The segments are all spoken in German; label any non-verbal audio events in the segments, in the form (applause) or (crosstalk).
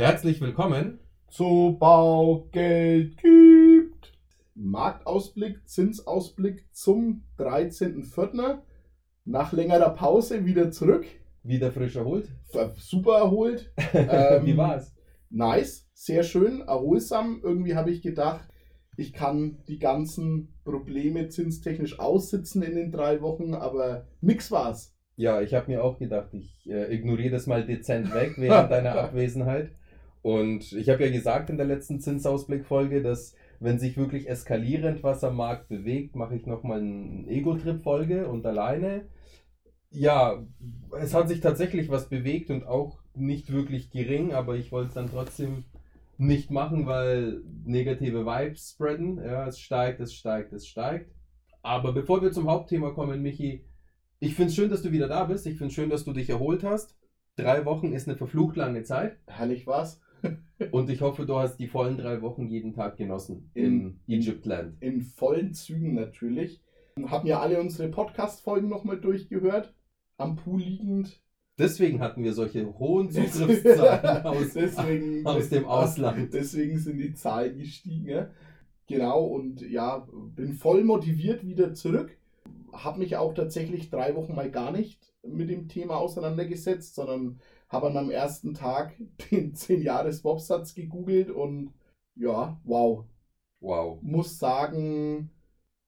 Herzlich willkommen zu Baugeld gibt. Marktausblick, Zinsausblick zum 13.04. Nach längerer Pause wieder zurück. Wieder frisch erholt. Super erholt. (laughs) ähm, Wie war's? Nice, sehr schön, erholsam. Irgendwie habe ich gedacht, ich kann die ganzen Probleme zinstechnisch aussitzen in den drei Wochen, aber nix war's. Ja, ich habe mir auch gedacht, ich äh, ignoriere das mal dezent weg während deiner (laughs) Abwesenheit. Und ich habe ja gesagt in der letzten Zinsausblick-Folge, dass wenn sich wirklich eskalierend was am Markt bewegt, mache ich nochmal eine Ego-Trip-Folge und alleine. Ja, es hat sich tatsächlich was bewegt und auch nicht wirklich gering, aber ich wollte es dann trotzdem nicht machen, weil negative Vibes spreaden. Ja, es steigt, es steigt, es steigt. Aber bevor wir zum Hauptthema kommen, Michi, ich finde es schön, dass du wieder da bist. Ich finde es schön, dass du dich erholt hast. Drei Wochen ist eine verflucht lange Zeit. Herrlich war's. Und ich hoffe, du hast die vollen drei Wochen jeden Tag genossen in, in Egyptland. In vollen Zügen natürlich. Haben ja alle unsere Podcast-Folgen nochmal durchgehört. Am Pool liegend. Deswegen hatten wir solche hohen (laughs) Zugriffszahlen aus, deswegen, (laughs) aus dem Ausland. Deswegen sind die Zahlen gestiegen. Genau, und ja, bin voll motiviert wieder zurück. Habe mich auch tatsächlich drei Wochen mal gar nicht mit dem Thema auseinandergesetzt, sondern habe an meinem ersten Tag (laughs) den 10-Jahres-Swap-Satz gegoogelt und ja, wow. Wow. Muss sagen,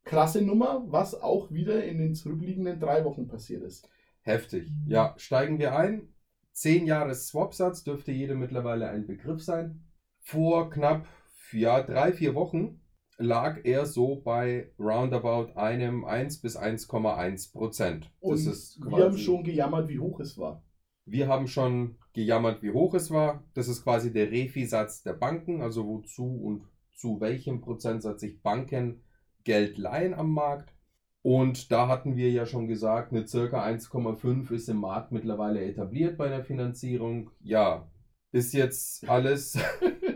krasse Nummer, was auch wieder in den zurückliegenden drei Wochen passiert ist. Heftig. Ja, steigen wir ein. 10 Jahres Swap-Satz dürfte jedem mittlerweile ein Begriff sein. Vor knapp ja, drei, vier Wochen lag er so bei roundabout einem 1 bis 1,1 Prozent. Und wir haben schon gejammert, wie hoch es war. Wir haben schon gejammert, wie hoch es war. Das ist quasi der Refi-Satz der Banken, also wozu und zu welchem Prozentsatz sich Banken Geld leihen am Markt. Und da hatten wir ja schon gesagt, eine circa 1,5 ist im Markt mittlerweile etabliert bei der Finanzierung. Ja, ist jetzt alles,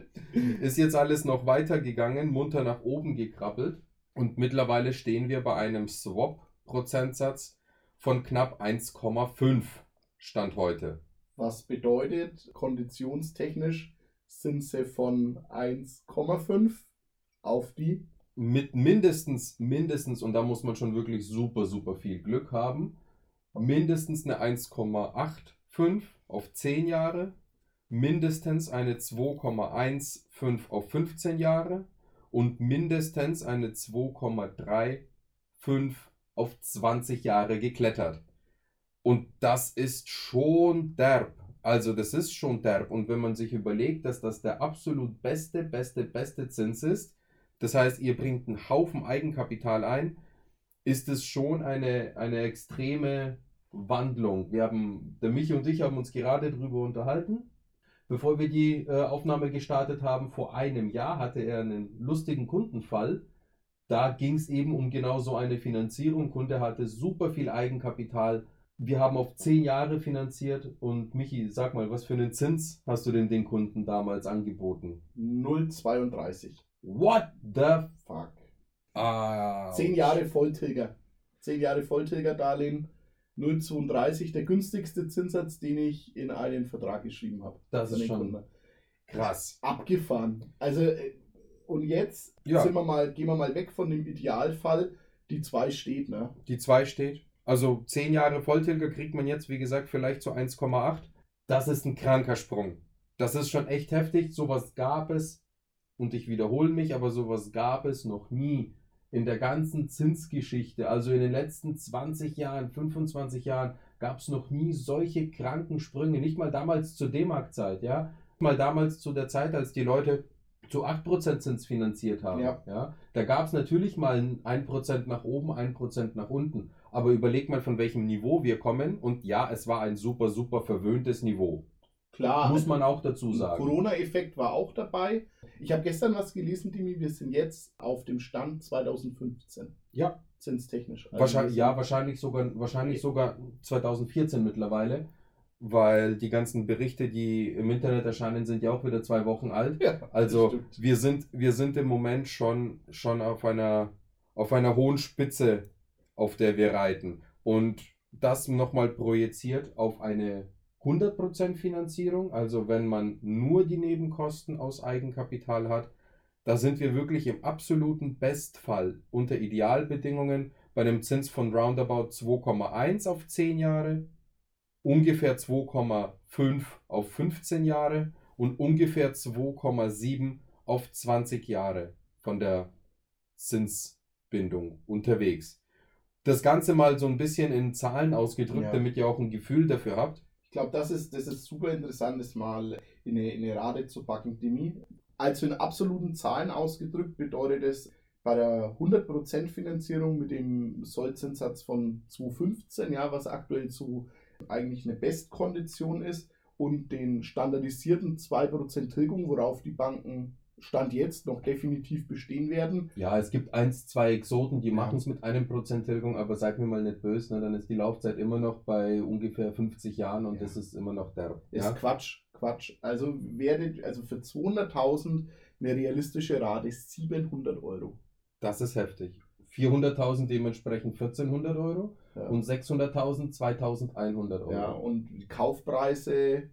(laughs) ist jetzt alles noch weitergegangen, munter nach oben gekrabbelt. Und mittlerweile stehen wir bei einem Swap-Prozentsatz von knapp 1,5. Stand heute. Was bedeutet, konditionstechnisch sind sie von 1,5 auf die? Mit mindestens, mindestens, und da muss man schon wirklich super, super viel Glück haben, mindestens eine 1,85 auf 10 Jahre, mindestens eine 2,15 auf 15 Jahre und mindestens eine 2,35 auf 20 Jahre geklettert. Und das ist schon derb. Also das ist schon derb. Und wenn man sich überlegt, dass das der absolut beste, beste, beste Zins ist, das heißt, ihr bringt einen Haufen Eigenkapital ein, ist es schon eine, eine extreme Wandlung. Wir haben, der Michi und ich haben uns gerade darüber unterhalten. Bevor wir die äh, Aufnahme gestartet haben, vor einem Jahr hatte er einen lustigen Kundenfall. Da ging es eben um genau so eine Finanzierung. Kunde hatte super viel Eigenkapital, wir haben auf zehn Jahre finanziert und Michi, sag mal, was für einen Zins hast du denn den Kunden damals angeboten? 0,32. What the fuck? Ah. Zehn Jahre Volltilger. Zehn Jahre Volltilger-Darlehen. 0,32, der günstigste Zinssatz, den ich in einen Vertrag geschrieben habe. Das ist schon Kunden. krass. Abgefahren. Also, äh, und jetzt ja. sind wir mal, gehen wir mal weg von dem Idealfall. Die 2 steht, ne? Die 2 steht. Also 10 Jahre Volltilger kriegt man jetzt, wie gesagt, vielleicht zu 1,8. Das ist ein kranker Sprung. Das ist schon echt heftig. Sowas gab es, und ich wiederhole mich, aber sowas gab es noch nie in der ganzen Zinsgeschichte. Also in den letzten 20 Jahren, 25 Jahren gab es noch nie solche kranken Sprünge. Nicht mal damals zur D-Mark-Zeit, ja. Mal damals zu der Zeit, als die Leute zu 8% Zins finanziert haben. Ja. Ja, da gab es natürlich mal ein 1% nach oben, 1% nach unten. Aber überleg mal, von welchem Niveau wir kommen. Und ja, es war ein super, super verwöhntes Niveau. Klar. Muss man auch dazu sagen. Corona-Effekt war auch dabei. Ich habe gestern was gelesen, Dimi. Wir sind jetzt auf dem Stand 2015. Ja. Zinstechnisch. Also wahrscheinlich, ja, wahrscheinlich sogar, wahrscheinlich sogar 2014 mittlerweile. Weil die ganzen Berichte, die im Internet erscheinen, sind ja auch wieder zwei Wochen alt. Ja, also wir sind, wir sind im Moment schon, schon auf, einer, auf einer hohen Spitze auf der wir reiten. Und das nochmal projiziert auf eine 100% Finanzierung, also wenn man nur die Nebenkosten aus Eigenkapital hat. Da sind wir wirklich im absoluten Bestfall unter Idealbedingungen bei einem Zins von roundabout 2,1 auf 10 Jahre, ungefähr 2,5 auf 15 Jahre und ungefähr 2,7 auf 20 Jahre von der Zinsbindung unterwegs. Das Ganze mal so ein bisschen in Zahlen ausgedrückt, ja. damit ihr auch ein Gefühl dafür habt. Ich glaube, das ist, das ist super interessant, das mal in eine, in eine Rate zu packen, Demi. Also in absoluten Zahlen ausgedrückt bedeutet es bei der 100% Finanzierung mit dem Sollzinssatz von 2,15, ja, was aktuell so eigentlich eine Bestkondition ist, und den standardisierten 2% Tilgung, worauf die Banken Stand jetzt noch definitiv bestehen werden. Ja, es gibt eins, zwei Exoten, die machen es mit einem Prozent Tilgung, aber seid mir mal nicht böse, ne? dann ist die Laufzeit immer noch bei ungefähr 50 Jahren und ja. das ist immer noch der. Ist ja? Quatsch, Quatsch. Also werdet, also für 200.000 eine realistische Rate ist 700 Euro. Das ist heftig. 400.000 dementsprechend 1400 Euro ja. und 600.000 2100 Euro. Ja, und die Kaufpreise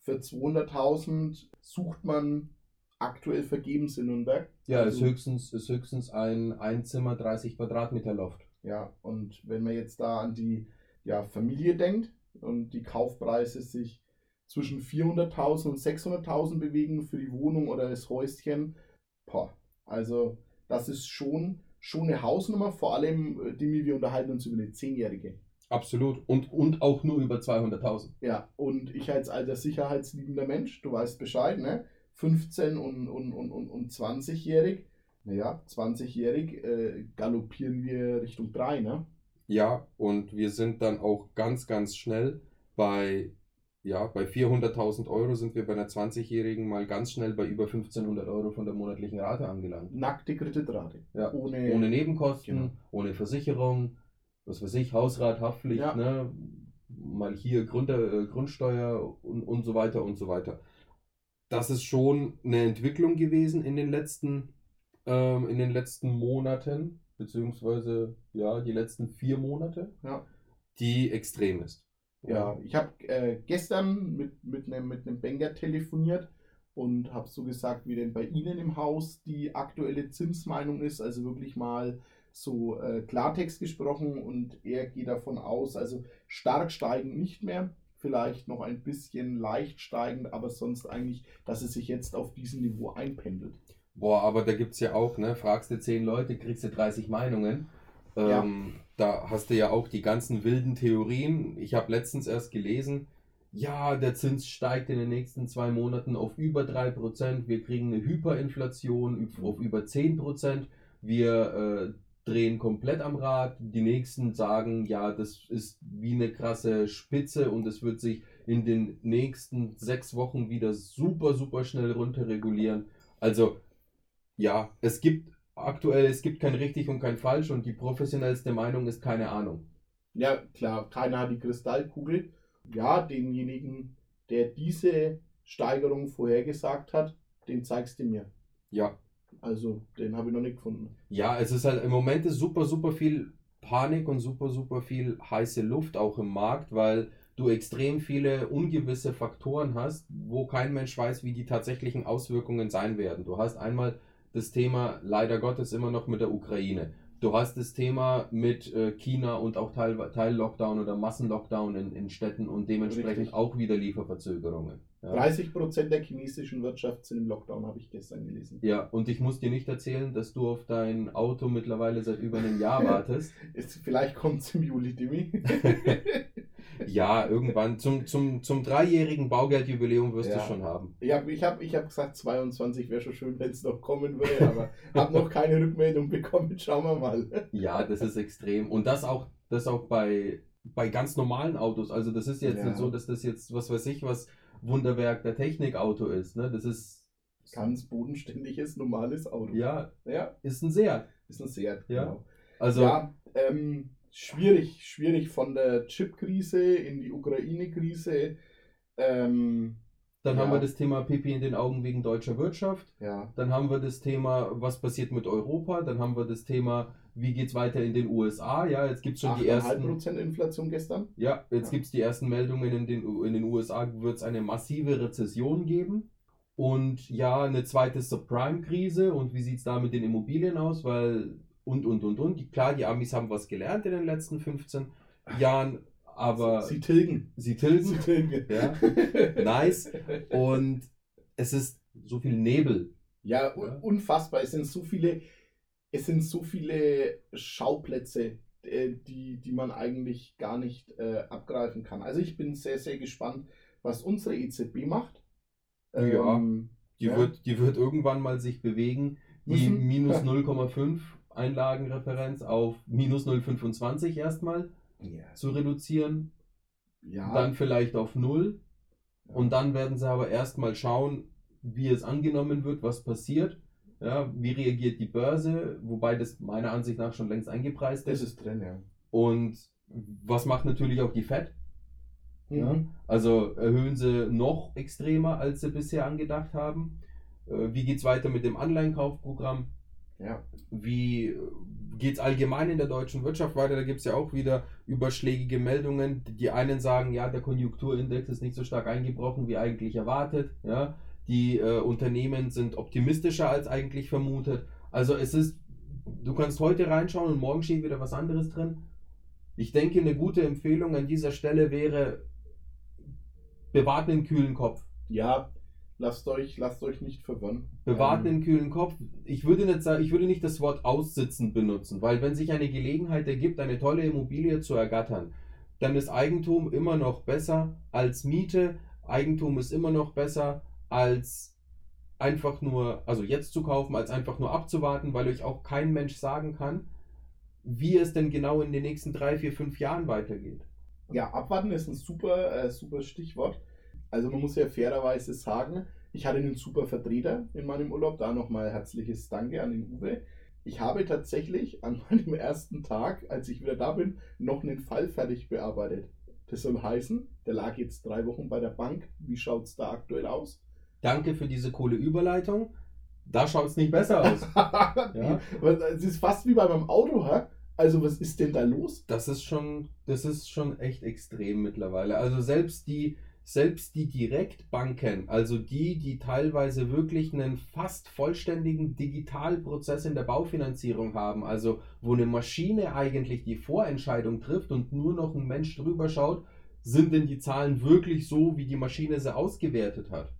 für 200.000 sucht man aktuell vergebens in Nürnberg. Ja, also, ist, höchstens, ist höchstens ein Einzimmer 30 Quadratmeter Loft. Ja, und wenn man jetzt da an die ja, Familie denkt und die Kaufpreise sich zwischen 400.000 und 600.000 bewegen für die Wohnung oder das Häuschen, boah, also das ist schon, schon eine Hausnummer, vor allem, äh, die wir unterhalten uns über eine Zehnjährige. Absolut. Und, und auch nur über 200.000. Ja, und ich als alter sicherheitsliebender Mensch, du weißt Bescheid, ne? 15 und, und, und, und, 20-jährig, naja, 20-jährig äh, galoppieren wir Richtung 3, ne? Ja, und wir sind dann auch ganz, ganz schnell bei ja, bei 400.000 Euro sind wir bei einer 20-Jährigen mal ganz schnell bei über 1500 Euro von der monatlichen Rate angelangt. Nackte Kreditrate. Ja, ohne, ohne Nebenkosten, genau. ohne Versicherung, was weiß ich, Hausrat, Haftpflicht, ja. ne? mal hier Grund, äh, Grundsteuer und, und so weiter und so weiter. Das ist schon eine Entwicklung gewesen in den letzten, ähm, in den letzten Monaten, beziehungsweise ja, die letzten vier Monate, ja. die extrem ist. Ja, ich habe äh, gestern mit, mit einem mit nem Banker telefoniert und habe so gesagt, wie denn bei Ihnen im Haus die aktuelle Zinsmeinung ist. Also wirklich mal so äh, Klartext gesprochen und er geht davon aus, also stark steigend nicht mehr, vielleicht noch ein bisschen leicht steigend, aber sonst eigentlich, dass es sich jetzt auf diesem Niveau einpendelt. Boah, aber da gibt es ja auch, ne, fragst du zehn Leute, kriegst du 30 Meinungen. Ähm, ja da hast du ja auch die ganzen wilden Theorien. Ich habe letztens erst gelesen, ja, der Zins steigt in den nächsten zwei Monaten auf über 3%, wir kriegen eine Hyperinflation auf über 10%, wir äh, drehen komplett am Rad, die nächsten sagen, ja, das ist wie eine krasse Spitze und es wird sich in den nächsten sechs Wochen wieder super, super schnell runterregulieren. Also, ja, es gibt aktuell, es gibt kein richtig und kein falsch und die professionellste Meinung ist keine Ahnung. Ja, klar, keiner hat die Kristallkugel. Ja, denjenigen, der diese Steigerung vorhergesagt hat, den zeigst du mir. Ja. Also, den habe ich noch nicht gefunden. Ja, es ist halt im Moment ist super, super viel Panik und super, super viel heiße Luft auch im Markt, weil du extrem viele ungewisse Faktoren hast, wo kein Mensch weiß, wie die tatsächlichen Auswirkungen sein werden. Du hast einmal das Thema leider Gottes immer noch mit der Ukraine. Du hast das Thema mit äh, China und auch Teil, Teil-Lockdown oder Massenlockdown in, in Städten und dementsprechend Richtig. auch wieder Lieferverzögerungen. Ja. 30 Prozent der chinesischen Wirtschaft sind im Lockdown, habe ich gestern gelesen. Ja, und ich muss dir nicht erzählen, dass du auf dein Auto mittlerweile seit über einem Jahr wartest. (laughs) vielleicht kommt es im Juli, Dimi. (laughs) Ja, irgendwann. Zum, zum, zum dreijährigen Baugeldjubiläum wirst ja. du schon haben. Ich habe ich hab, ich hab gesagt, 22 wäre schon schön, wenn es noch kommen würde, aber habe noch keine Rückmeldung bekommen. (laughs) Schauen wir mal. Ja, das ist extrem. Und das auch, das auch bei, bei ganz normalen Autos. Also, das ist jetzt ja. nicht so, dass das jetzt, was weiß ich, was Wunderwerk der Technikauto ist. Ne? Das ist. Ganz bodenständiges, normales Auto. Ja, ja. Ist ein Seat. Ist ein Seat, ja. genau. Also, ja, ähm, schwierig, schwierig von der Chip-Krise in die Ukraine-Krise. Ähm, Dann Ja. haben wir das Thema Pipi in den Augen wegen deutscher Wirtschaft. Ja. Dann haben wir das Thema, was passiert mit Europa. Dann haben wir das Thema, wie geht es weiter in den USA. Ja, jetzt gibt es schon die 8,5 ersten. Prozent Inflation gestern. Ja, jetzt Ja. gibt es die ersten Meldungen in den, in den USA, wird es eine massive Rezession geben. Und ja, eine zweite Subprime-Krise. Und wie sieht es da mit den Immobilien aus? Weil, und, und, und, und. Klar, die Amis haben was gelernt in den letzten 15 Jahren, aber Sie tilgen. sie tilgen. Sie tilgen. Ja, nice. Und es ist so viel Nebel. Ja, Ja. unfassbar. Es sind so viele, es sind so viele Schauplätze, äh, die, die man eigentlich gar nicht äh, abgreifen kann. Also ich bin sehr, sehr gespannt, was unsere EZB macht. Ja. Ähm, Die, Ja. wird, die wird irgendwann mal sich bewegen. Die minus (laughs) Ja. 0,5 Einlagenreferenz auf minus 0,25 erstmal ja. zu reduzieren. ja. Dann vielleicht auf 0. Ja. Und dann werden sie aber erstmal schauen, wie es angenommen wird, was passiert. Ja, wie reagiert die Börse, wobei das meiner Ansicht nach schon längst eingepreist das ist. ist drin, ja. Und was macht natürlich auch die Fed? Ja? Mhm. Also erhöhen sie noch extremer, als sie bisher angedacht haben. Äh, Wie geht es weiter mit dem Anleihenkaufprogramm? Ja. Wie geht es allgemein in der deutschen Wirtschaft weiter? Da gibt es ja auch wieder überschlägige Meldungen. Die einen sagen, ja, der Konjunkturindex ist nicht so stark eingebrochen, wie eigentlich erwartet. Ja? Die äh, Unternehmen sind optimistischer als eigentlich vermutet. Also es ist, du kannst heute reinschauen und morgen steht wieder was anderes drin. Ich denke, eine gute Empfehlung an dieser Stelle wäre, bewahrt einen kühlen Kopf. Ja, lasst euch, lasst euch nicht verwirren. Bewahrt Ähm, einen kühlen Kopf. Ich würde nicht sagen, ich würde nicht das Wort aussitzen benutzen, weil wenn sich eine Gelegenheit ergibt, eine tolle Immobilie zu ergattern, dann ist Eigentum immer noch besser als Miete. Eigentum ist immer noch besser als einfach nur, also jetzt zu kaufen, als einfach nur abzuwarten, weil euch auch kein Mensch sagen kann, wie es denn genau in den nächsten drei, vier, fünf Jahren weitergeht. Ja, abwarten ist ein super, äh, super Stichwort. Also man muss ja fairerweise sagen, ich hatte einen super Vertreter in meinem Urlaub. Da nochmal herzliches Danke an den Uwe. Ich habe tatsächlich an (laughs) meinem ersten Tag, als ich wieder da bin, noch einen Fall fertig bearbeitet. Das soll heißen, der lag jetzt drei Wochen bei der Bank. Wie schaut es da aktuell aus? Danke für diese coole Überleitung. Da schaut es nicht besser aus. (laughs) Ja. Es ist fast wie bei meinem Auto, hä? Also was ist denn da los? Das ist schon, das ist schon echt extrem mittlerweile. Also selbst die, selbst die Direktbanken, also die, die teilweise wirklich einen fast vollständigen Digitalprozess in der Baufinanzierung haben, also wo eine Maschine eigentlich die Vorentscheidung trifft und nur noch ein Mensch drüber schaut, sind denn die Zahlen wirklich so, wie die Maschine sie ausgewertet hat?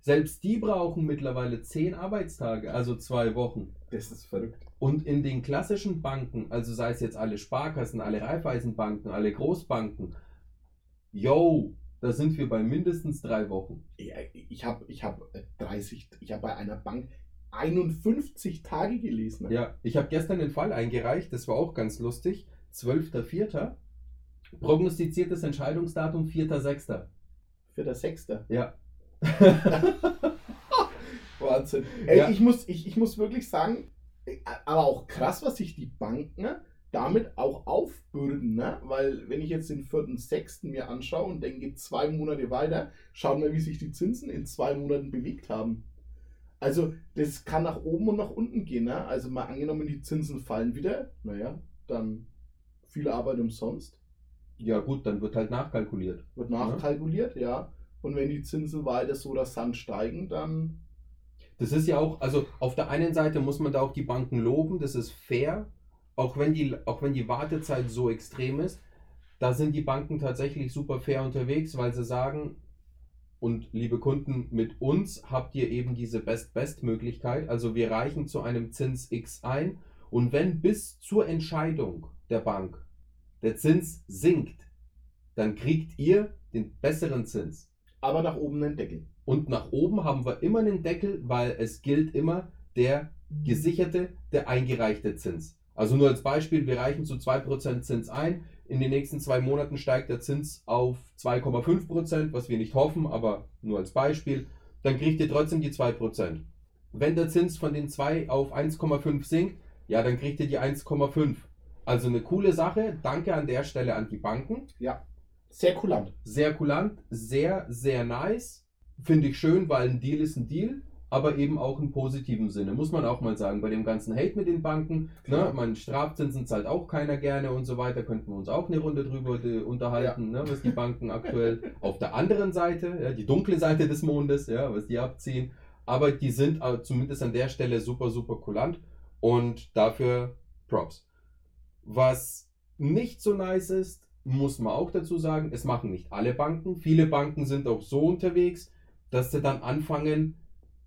Selbst die brauchen mittlerweile zehn Arbeitstage, also zwei Wochen. Das ist verrückt. Und in den klassischen Banken, also sei es jetzt alle Sparkassen, alle Raiffeisenbanken, alle Großbanken, yo, da sind wir bei mindestens drei Wochen. Ja, ich habe ich hab äh, 30, ich habe bei einer Bank 51 Tage gelesen. Ja, ich habe gestern den Fall eingereicht, das war auch ganz lustig. 12.04. Prognostiziertes Entscheidungsdatum 4.06. Für der Sechste. Ja. (laughs) Wahnsinn. Ey, Ja. ich, muss, ich, ich muss wirklich sagen, äh, aber auch krass, was sich die Banken ne, damit auch aufbürden. Ne? Weil, wenn ich jetzt den 4.6. mir anschaue und denke, zwei Monate weiter, schauen wir, wie sich die Zinsen in zwei Monaten bewegt haben. Also, das kann nach oben und nach unten gehen. Ne? Also, mal angenommen, die Zinsen fallen wieder, naja, dann viel Arbeit umsonst. Ja gut, dann wird halt nachkalkuliert. Wird nachkalkuliert, ja. Und wenn die Zinsen weiter so rasant steigen, dann Das ist ja auch, also auf der einen Seite muss man da auch die Banken loben, das ist fair, auch wenn die, auch wenn die Wartezeit so extrem ist, da sind die Banken tatsächlich super fair unterwegs, weil sie sagen, und liebe Kunden, mit uns habt ihr eben diese Best-Best-Möglichkeit, also wir reichen zu einem Zins X ein und wenn bis zur Entscheidung der Bank der Zins sinkt, dann kriegt ihr den besseren Zins. aber nach oben den Deckel. Und nach oben haben wir immer einen Deckel, weil es gilt immer der gesicherte, der eingereichte Zins. Also nur als Beispiel, wir reichen zu 2% Zins ein. In den nächsten zwei Monaten steigt der Zins auf 2,5%, was wir nicht hoffen, aber nur als Beispiel. Dann kriegt ihr trotzdem die 2%. Wenn der Zins von den 2 auf 1,5 sinkt, ja, dann kriegt ihr die 1,5. Also eine coole Sache. Danke an der Stelle an die Banken Sehr kulant. sehr kulant, sehr, sehr nice. finde ich schön, weil ein Deal ist ein Deal, aber eben auch im positiven Sinne, muss man auch mal sagen. Bei dem ganzen Hate mit den Banken, ne, man Strafzinsen zahlt auch keiner gerne und so weiter, könnten wir uns auch eine Runde drüber äh, unterhalten, ja. ne, was die Banken aktuell (laughs) auf der anderen Seite, ja, die dunkle Seite des Mondes, ja, was die abziehen. Aber die sind äh, zumindest an der Stelle super, super kulant und dafür Props. Was nicht so nice ist, muss man auch dazu sagen, es machen nicht alle Banken. Viele Banken sind auch so unterwegs, dass sie dann anfangen,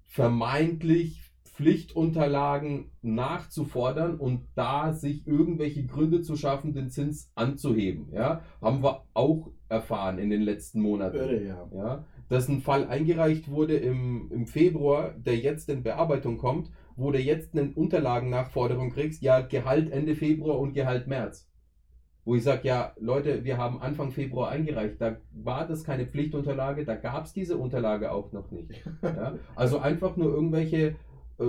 vermeintlich Pflichtunterlagen nachzufordern und da sich irgendwelche Gründe zu schaffen, den Zins anzuheben. Ja, haben wir auch erfahren in den letzten Monaten. Irre, ja. Ja, dass ein Fall eingereicht wurde im, im Februar, der jetzt in Bearbeitung kommt, wo du jetzt eine Unterlagennachforderung kriegst, ja, Gehalt Ende Februar und Gehalt März wo ich sage, ja, Leute, wir haben Anfang Februar eingereicht, da war das keine Pflichtunterlage, da gab es diese Unterlage auch noch nicht. (laughs) Ja? Also einfach nur irgendwelche äh,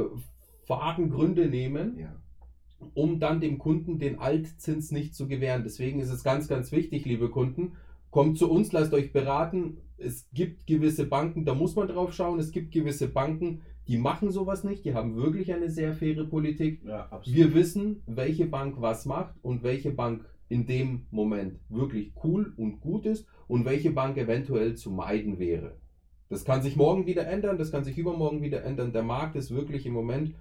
vagen Gründe nehmen, ja. um dann dem Kunden den Altzins nicht zu gewähren. Deswegen ist es ganz, ganz wichtig, liebe Kunden, kommt zu uns, lasst euch beraten. Es gibt gewisse Banken, da muss man drauf schauen, es gibt gewisse Banken, die machen sowas nicht, die haben wirklich eine sehr faire Politik. Ja, Wir wissen, welche Bank was macht und welche Bank in dem Moment wirklich cool und gut ist und welche Bank eventuell zu meiden wäre. Das kann sich morgen wieder ändern, das kann sich übermorgen wieder ändern. Der Markt ist wirklich im Moment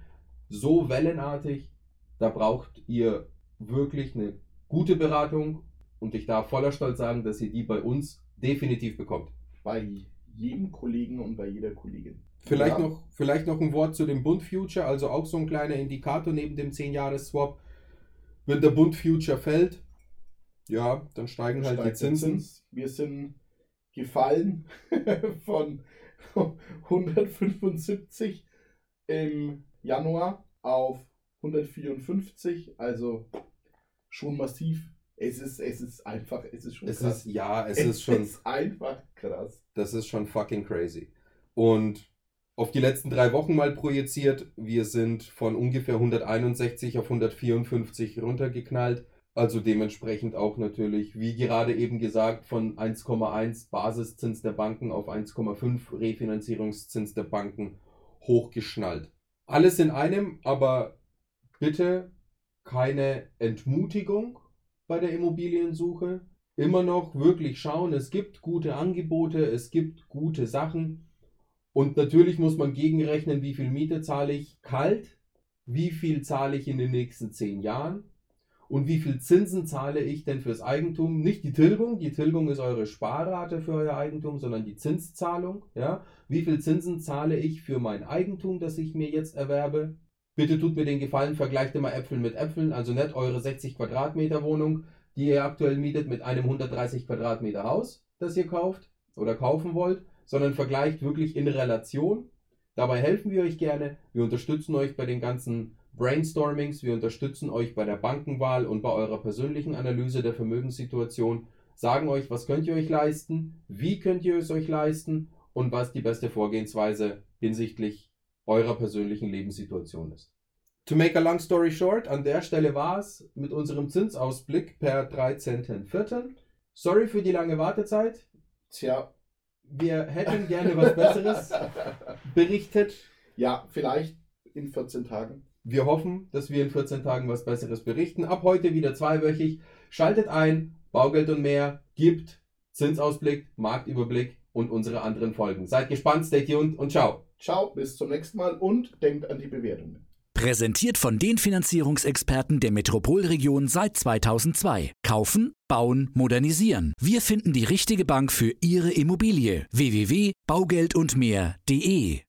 so wellenartig, da braucht ihr wirklich eine gute Beratung und ich darf voller Stolz sagen, dass ihr die bei uns definitiv bekommt. Bei jedem Kollegen und bei jeder Kollegin. Vielleicht, ja. noch, vielleicht noch ein Wort zu dem Bund Future, also auch so ein kleiner Indikator neben dem 10-Jahres-Swap. Wenn der Bund Future fällt, ja, dann steigen halt die Zinsen. Zins. Wir sind gefallen (laughs) von 175 im Januar auf 154, also schon massiv. Es ist, es ist einfach, es ist schon es krass. Ist, ja, es, es ist schon. Es ist einfach krass. Das ist schon fucking crazy. Und auf die letzten drei Wochen mal projiziert, wir sind von ungefähr 161 auf 154 runtergeknallt. Also dementsprechend auch natürlich, wie gerade eben gesagt, von 1,1 Basiszins der Banken auf 1,5 Refinanzierungszins der Banken hochgeschnallt. Alles in einem, aber bitte keine Entmutigung bei der Immobiliensuche. Immer noch wirklich schauen, es gibt gute Angebote, es gibt gute Sachen. Und natürlich muss man gegenrechnen, wie viel Miete zahle ich kalt, wie viel zahle ich in den nächsten zehn Jahren und wie viel Zinsen zahle ich denn fürs Eigentum? Nicht die Tilgung, die Tilgung ist eure Sparrate für euer Eigentum, sondern die Zinszahlung. Ja? Wie viel Zinsen zahle ich für mein Eigentum, das ich mir jetzt erwerbe? Bitte tut mir den Gefallen, vergleicht immer Äpfel mit Äpfeln, also nicht eure 60 Quadratmeter Wohnung, die ihr aktuell mietet, mit einem 130 Quadratmeter Haus, das ihr kauft oder kaufen wollt, sondern vergleicht wirklich in Relation. Dabei helfen wir euch gerne. Wir unterstützen euch bei den ganzen Brainstormings. Wir unterstützen euch bei der Bankenwahl und bei eurer persönlichen Analyse der Vermögenssituation, sagen euch, was könnt ihr euch leisten, wie könnt ihr es euch leisten und was die beste Vorgehensweise hinsichtlich eurer persönlichen Lebenssituation ist. To make a long story short, an der Stelle war es mit unserem Zinsausblick per 13.04. Sorry für die lange Wartezeit. Tja. Wir hätten gerne was Besseres (laughs) berichtet. Ja, vielleicht in 14 Tagen. Wir hoffen, dass wir in 14 Tagen was Besseres berichten. Ab heute wieder zweiwöchig. Schaltet ein, Baugeld und mehr, gibt Zinsausblick, Marktüberblick und unsere anderen Folgen. Seid gespannt, stay tuned und ciao. Ciao, bis zum nächsten Mal und denkt an die Bewertungen. Präsentiert von den Finanzierungsexperten der Metropolregion seit 2002. Kaufen, bauen, modernisieren. Wir finden die richtige Bank für Ihre Immobilie. www.baugeldundmehr.de